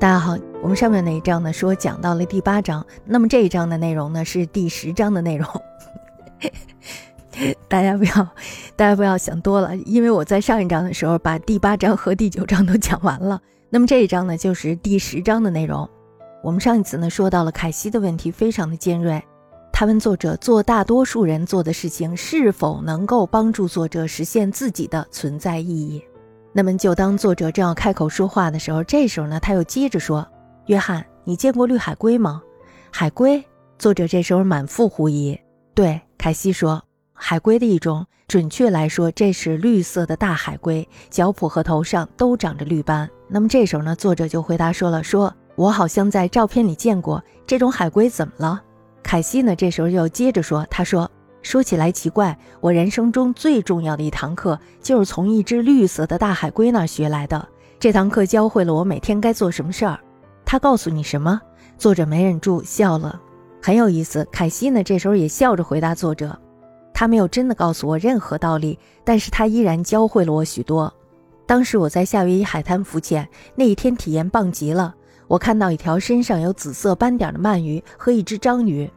大家好，我们上面那一章呢说讲到了第八章，那么这一章的内容呢是第十章的内容。大家不要，大家不要想多了，因为我在上一章的时候把第八章和第九章都讲完了，那么这一章呢就是第十章的内容。我们上一次呢说到了凯西的问题非常的尖锐，他问作者做大多数人做的事情是否能够帮助作者实现自己的存在意义。那么，就当作者正要开口说话的时候，这时候呢，他又接着说：“约翰，你见过绿海龟吗？”海龟。作者这时候满腹狐疑。对，凯西说：“海龟的一种，准确来说，这是绿色的大海龟，脚蹼和头上都长着绿斑。”那么这时候呢，作者就回答说了：“说我好像在照片里见过这种海龟，怎么了？”凯西呢，这时候又接着说：“他说。”说起来奇怪，我人生中最重要的一堂课就是从一只绿色的大海龟那儿学来的。这堂课教会了我每天该做什么事儿。他告诉你什么？作者没忍住笑了，很有意思。凯西呢，这时候也笑着回答作者：“他没有真的告诉我任何道理，但是他依然教会了我许多。当时我在夏威夷海滩浮潜，那一天体验棒极了。我看到一条身上有紫色斑点的鳗鱼和一只章鱼。”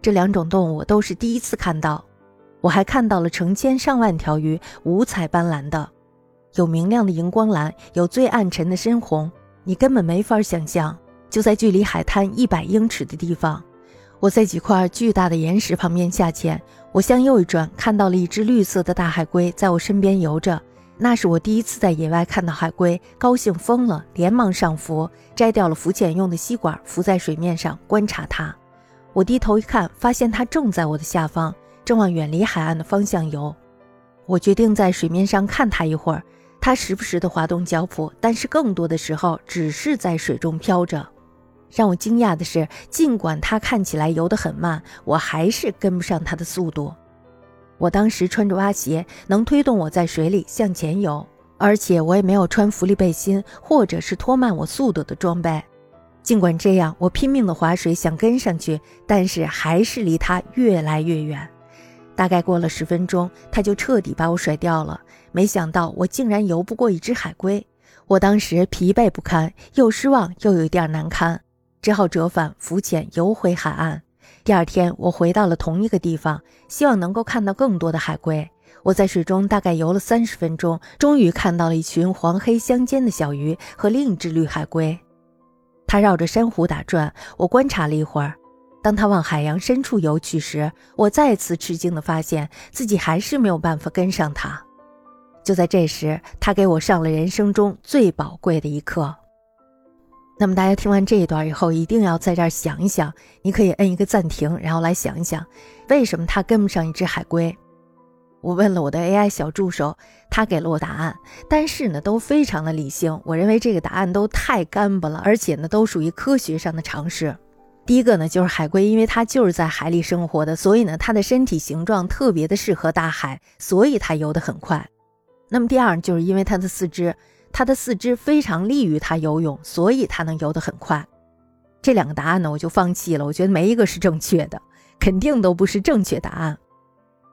这两种动物都是第一次看到，我还看到了成千上万条鱼，五彩斑斓的，有明亮的荧光蓝，有最暗沉的深红，你根本没法想象。就在距离海滩一百英尺的地方，我在几块巨大的岩石旁边下潜，我向右一转，看到了一只绿色的大海龟在我身边游着。那是我第一次在野外看到海龟，高兴疯了，连忙上浮，摘掉了浮潜用的吸管，浮在水面上观察它。我低头一看，发现它正在我的下方，正往远离海岸的方向游。我决定在水面上看它一会儿。它时不时地滑动脚蹼，但是更多的时候只是在水中飘着。让我惊讶的是，尽管它看起来游得很慢，我还是跟不上它的速度。我当时穿着蛙鞋，能推动我在水里向前游，而且我也没有穿浮力背心或者是拖慢我速度的装备。尽管这样，我拼命的划水想跟上去，但是还是离他越来越远。大概过了十分钟，他就彻底把我甩掉了。没想到我竟然游不过一只海龟，我当时疲惫不堪，又失望又有一点难堪，只好折返浮潜游回海岸。第二天，我回到了同一个地方，希望能够看到更多的海龟。我在水中大概游了三十分钟，终于看到了一群黄黑相间的小鱼和另一只绿海龟。它绕着珊瑚打转，我观察了一会儿。当它往海洋深处游去时，我再次吃惊地发现自己还是没有办法跟上它。就在这时，它给我上了人生中最宝贵的一课。那么，大家听完这一段以后，一定要在这儿想一想。你可以摁一个暂停，然后来想一想，为什么它跟不上一只海龟。我问了我的 AI 小助手，他给了我答案，但是呢，都非常的理性。我认为这个答案都太干巴了，而且呢，都属于科学上的常识。第一个呢，就是海龟，因为它就是在海里生活的，所以呢，它的身体形状特别的适合大海，所以它游得很快。那么第二，就是因为它的四肢，它的四肢非常利于它游泳，所以它能游得很快。这两个答案呢，我就放弃了，我觉得没一个是正确的，肯定都不是正确答案。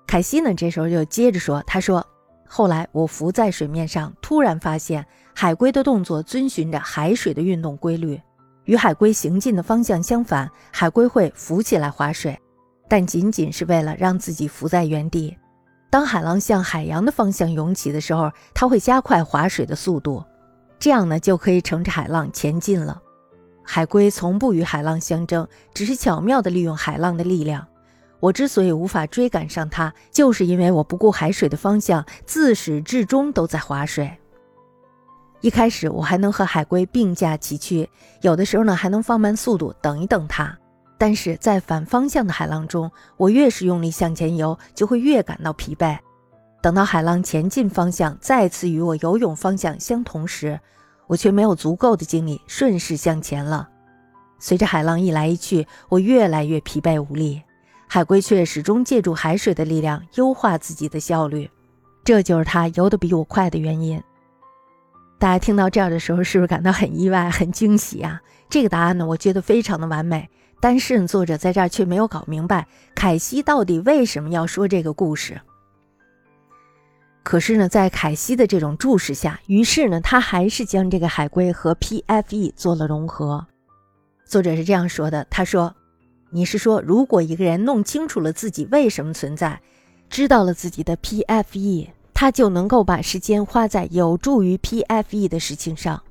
凯西呢？这时候就接着说：“他说，后来我浮在水面上，突然发现海龟的动作遵循着海水的运动规律，与海龟行进的方向相反。海龟会浮起来划水，但仅仅是为了让自己浮在原地。当海浪向海洋的方向涌起的时候，它会加快划水的速度，这样呢就可以乘着海浪前进了。海龟从不与海浪相争，只是巧妙地利用海浪的力量。”我之所以无法追赶上它，就是因为我不顾海水的方向，自始至终都在划水。一开始我还能和海龟并驾齐驱，有的时候呢还能放慢速度等一等它。但是在反方向的海浪中，我越是用力向前游，就会越感到疲惫。等到海浪前进方向再次与我游泳方向相同时，我却没有足够的精力顺势向前了。随着海浪一来一去，我越来越疲惫无力。海龟却始终借助海水的力量优化自己的效率，这就是它游得比我快的原因。大家听到这儿的时候，是不是感到很意外、很惊喜啊？这个答案呢，我觉得非常的完美。但是作者在这儿却没有搞明白，凯西到底为什么要说这个故事。可是呢，在凯西的这种注视下，于是呢，他还是将这个海龟和 PFE 做了融合。作者是这样说的：“他说，你是说，如果一个人弄清楚了自己为什么存在，知道了自己的 PFE，他就能够把时间花在有助于 PFE 的事情上。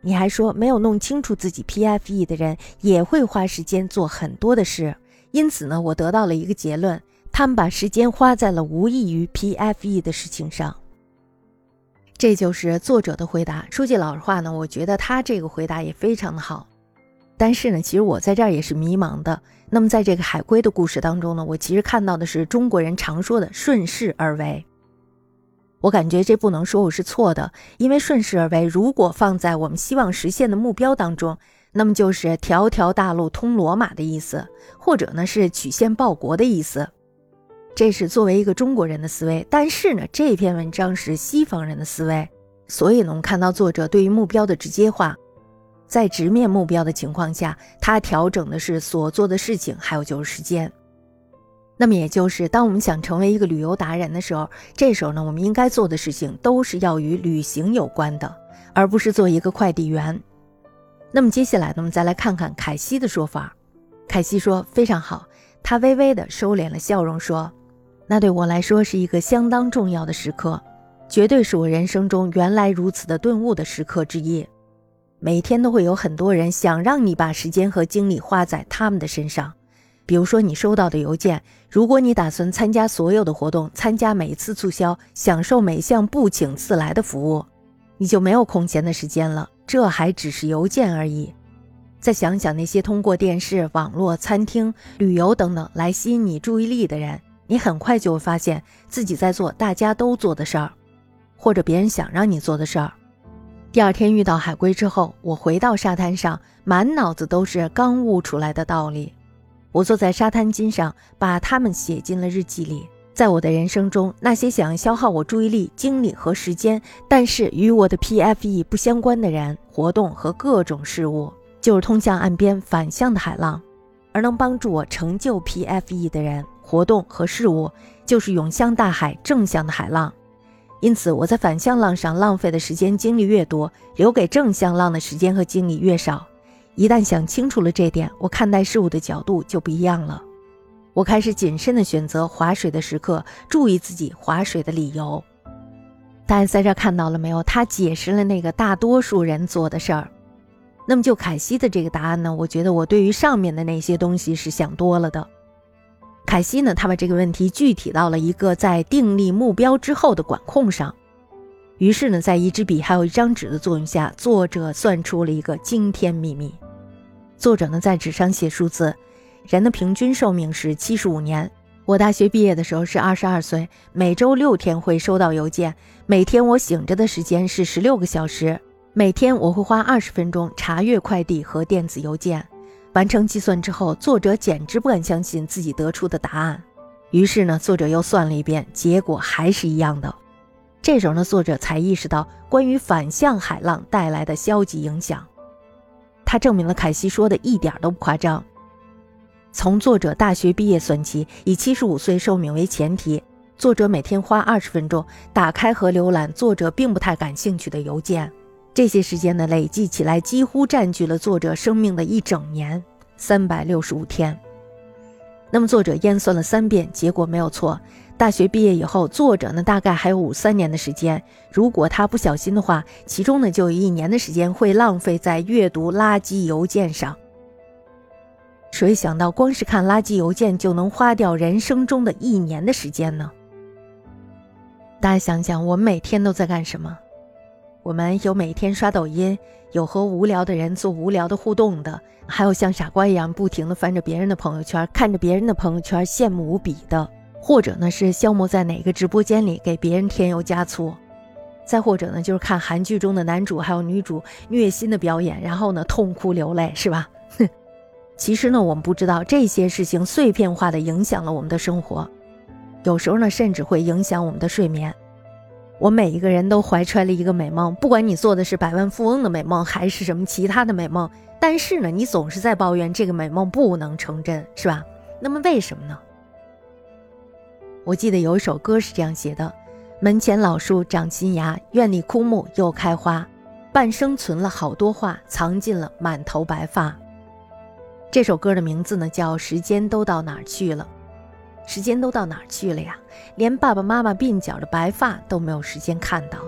你还说，没有弄清楚自己 PFE 的人也会花时间做很多的事。因此呢，我得到了一个结论。”他们把时间花在了无益于 PFE 的事情上，这就是作者的回答。说句老实话呢，我觉得他这个回答也非常的好。但是呢，其实我在这儿也是迷茫的。那么在这个海龟的故事当中呢，我其实看到的是中国人常说的“顺势而为”。我感觉这不能说我是错的，因为“顺势而为”如果放在我们希望实现的目标当中，那么就是“条条大路通罗马”的意思，或者呢是曲线报国的意思。这是作为一个中国人的思维，但是呢，这篇文章是西方人的思维，所以呢，我们看到作者对于目标的直接化，在直面目标的情况下，他调整的是所做的事情，还有就是时间。那么也就是，当我们想成为一个旅游达人的时候，这时候呢，我们应该做的事情都是要与旅行有关的，而不是做一个快递员。那么接下来呢，我们再来看看凯西的说法。凯西说非常好，他微微的收敛了笑容说。那对我来说是一个相当重要的时刻，绝对是我人生中原来如此的顿悟的时刻之一。每天都会有很多人想让你把时间和精力花在他们的身上，比如说你收到的邮件，如果你打算参加所有的活动，参加每次促销，享受每项不请自来的服务，你就没有空闲的时间了。这还只是邮件而已。再想想那些通过电视、网络、餐厅、旅游等等来吸引你注意力的人。你很快就会发现自己在做大家都做的事儿，或者别人想让你做的事儿。第二天遇到海龟之后，我回到沙滩上，满脑子都是刚悟出来的道理。我坐在沙滩巾上，把它们写进了日记里。在我的人生中，那些想要消耗我注意力、精力和时间，但是与我的 PFE 不相关的人、活动和各种事物，就是通向岸边反向的海浪；而能帮助我成就 PFE 的人。活动和事物就是涌向大海正向的海浪，因此我在反向浪上浪费的时间精力越多，留给正向浪的时间和精力越少。一旦想清楚了这点，我看待事物的角度就不一样了。我开始谨慎地选择划水的时刻，注意自己划水的理由。大家在这看到了没有？他解释了那个大多数人做的事儿。那么就凯西的这个答案呢？我觉得我对于上面的那些东西是想多了的。凯西呢，他把这个问题具体到了一个在订立目标之后的管控上。于是呢，在一支笔还有一张纸的作用下，作者算出了一个惊天秘密。作者呢，在纸上写数字：人的平均寿命是七十五年。我大学毕业的时候是二十二岁，每周六天会收到邮件，每天我醒着的时间是十六个小时，每天我会花二十分钟查阅快递和电子邮件。完成计算之后，作者简直不敢相信自己得出的答案。于是呢，作者又算了一遍，结果还是一样的。这时候呢，作者才意识到关于反向海浪带来的消极影响。他证明了凯西说的一点都不夸张。从作者大学毕业算起，以七十五岁寿命为前提，作者每天花二十分钟打开和浏览作者并不太感兴趣的邮件。这些时间呢，累计起来几乎占据了作者生命的一整年，三百六十五天。那么作者验算了三遍，结果没有错。大学毕业以后，作者呢大概还有五三年的时间。如果他不小心的话，其中呢就有一年的时间会浪费在阅读垃圾邮件上。谁想到，光是看垃圾邮件就能花掉人生中的一年的时间呢？大家想想，我每天都在干什么？我们有每天刷抖音，有和无聊的人做无聊的互动的，还有像傻瓜一样不停地翻着别人的朋友圈，看着别人的朋友圈羡慕无比的，或者呢是消磨在哪个直播间里给别人添油加醋，再或者呢就是看韩剧中的男主还有女主虐心的表演，然后呢痛哭流泪，是吧？哼，其实呢我们不知道这些事情碎片化的影响了我们的生活，有时候呢甚至会影响我们的睡眠。我每一个人都怀揣了一个美梦，不管你做的是百万富翁的美梦，还是什么其他的美梦，但是呢，你总是在抱怨这个美梦不能成真，是吧？那么为什么呢？我记得有一首歌是这样写的：门前老树长新芽，院里枯木又开花。半生存了好多话，藏进了满头白发。这首歌的名字呢，叫《时间都到哪儿去了》。时间都到哪儿去了呀？连爸爸妈妈鬓角的白发都没有时间看到。